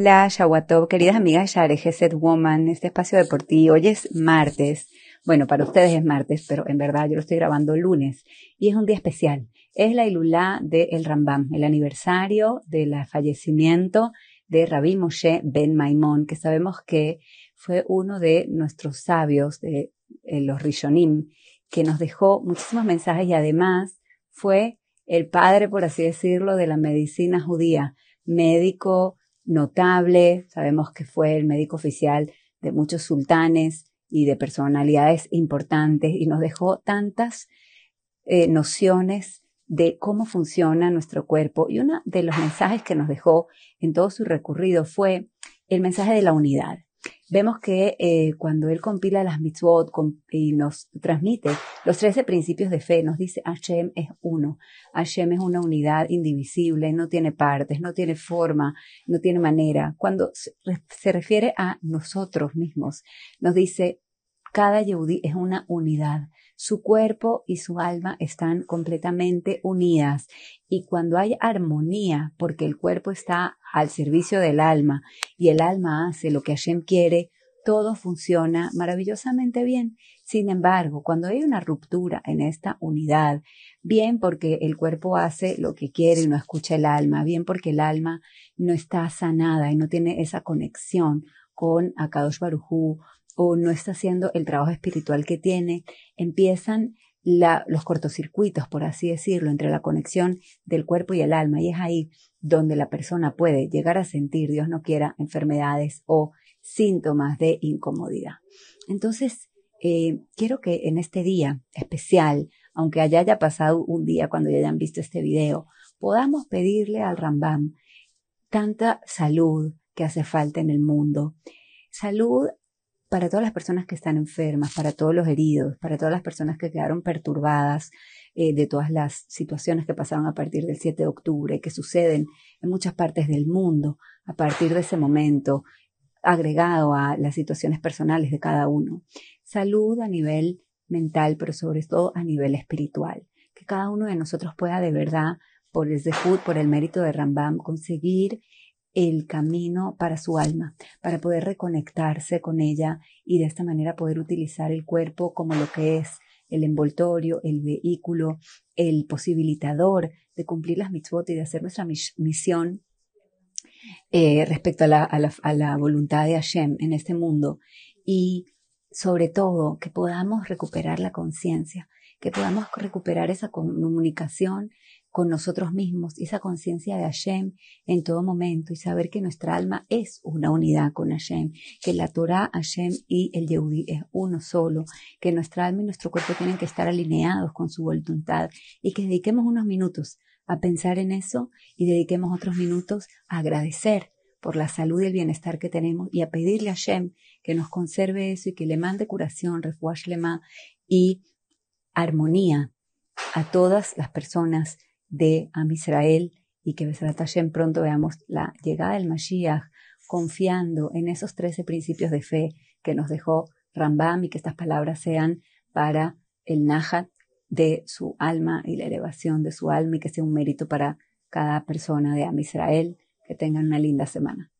Hola, Shawatov, queridas amigas de Share Set Woman, este espacio de por ti. Hoy es martes. Bueno, para ustedes es martes, pero en verdad yo lo estoy grabando lunes y es un día especial. Es la Ilulá de El Rambam, el aniversario del fallecimiento de Rabbi Moshe Ben Maimón, que sabemos que fue uno de nuestros sabios, de eh, los Rishonim, que nos dejó muchísimos mensajes y además fue el padre, por así decirlo, de la medicina judía, médico notable, sabemos que fue el médico oficial de muchos sultanes y de personalidades importantes y nos dejó tantas eh, nociones de cómo funciona nuestro cuerpo. Y uno de los mensajes que nos dejó en todo su recorrido fue el mensaje de la unidad vemos que eh, cuando él compila las mitzvot y nos transmite los 13 principios de fe, nos dice Hashem es uno. Hashem es una unidad indivisible, no tiene partes, no tiene forma, no tiene manera. Cuando se refiere a nosotros mismos, nos dice cada Yehudi es una unidad. Su cuerpo y su alma están completamente unidas. Y cuando hay armonía, porque el cuerpo está al servicio del alma y el alma hace lo que Hashem quiere, todo funciona maravillosamente bien. Sin embargo, cuando hay una ruptura en esta unidad, bien porque el cuerpo hace lo que quiere y no escucha el alma, bien porque el alma no está sanada y no tiene esa conexión con Akadosh Barujú o no está haciendo el trabajo espiritual que tiene, empiezan los cortocircuitos, por así decirlo, entre la conexión del cuerpo y el alma. Y es ahí donde la persona puede llegar a sentir, Dios no quiera, enfermedades o síntomas de incomodidad. Entonces, eh, quiero que en este día especial, aunque haya, haya pasado un día cuando ya hayan visto este video, podamos pedirle al Rambam tanta salud que hace falta en el mundo. Salud para todas las personas que están enfermas, para todos los heridos, para todas las personas que quedaron perturbadas eh, de todas las situaciones que pasaron a partir del 7 de octubre, que suceden en muchas partes del mundo a partir de ese momento, agregado a las situaciones personales de cada uno. Salud a nivel mental, pero sobre todo a nivel espiritual. Que cada uno de nosotros pueda de verdad, por el por el mérito de Rambam, conseguir el camino para su alma, para poder reconectarse con ella y de esta manera poder utilizar el cuerpo como lo que es el envoltorio, el vehículo, el posibilitador de cumplir las mitzvot y de hacer nuestra misión eh, respecto a la, a, la, a la voluntad de Hashem en este mundo. Y sobre todo que podamos recuperar la conciencia, que podamos recuperar esa comunicación con nosotros mismos esa conciencia de Hashem en todo momento y saber que nuestra alma es una unidad con Hashem, que la Torah, Hashem y el Yehudi es uno solo, que nuestra alma y nuestro cuerpo tienen que estar alineados con su voluntad y que dediquemos unos minutos a pensar en eso y dediquemos otros minutos a agradecer por la salud y el bienestar que tenemos y a pedirle a Hashem que nos conserve eso y que le mande curación, refuash lema y armonía a todas las personas de Am Israel y que Besrat pronto veamos la llegada del Mashiach confiando en esos trece principios de fe que nos dejó Rambam y que estas palabras sean para el Nahat de su alma y la elevación de su alma y que sea un mérito para cada persona de Am Israel. Que tengan una linda semana.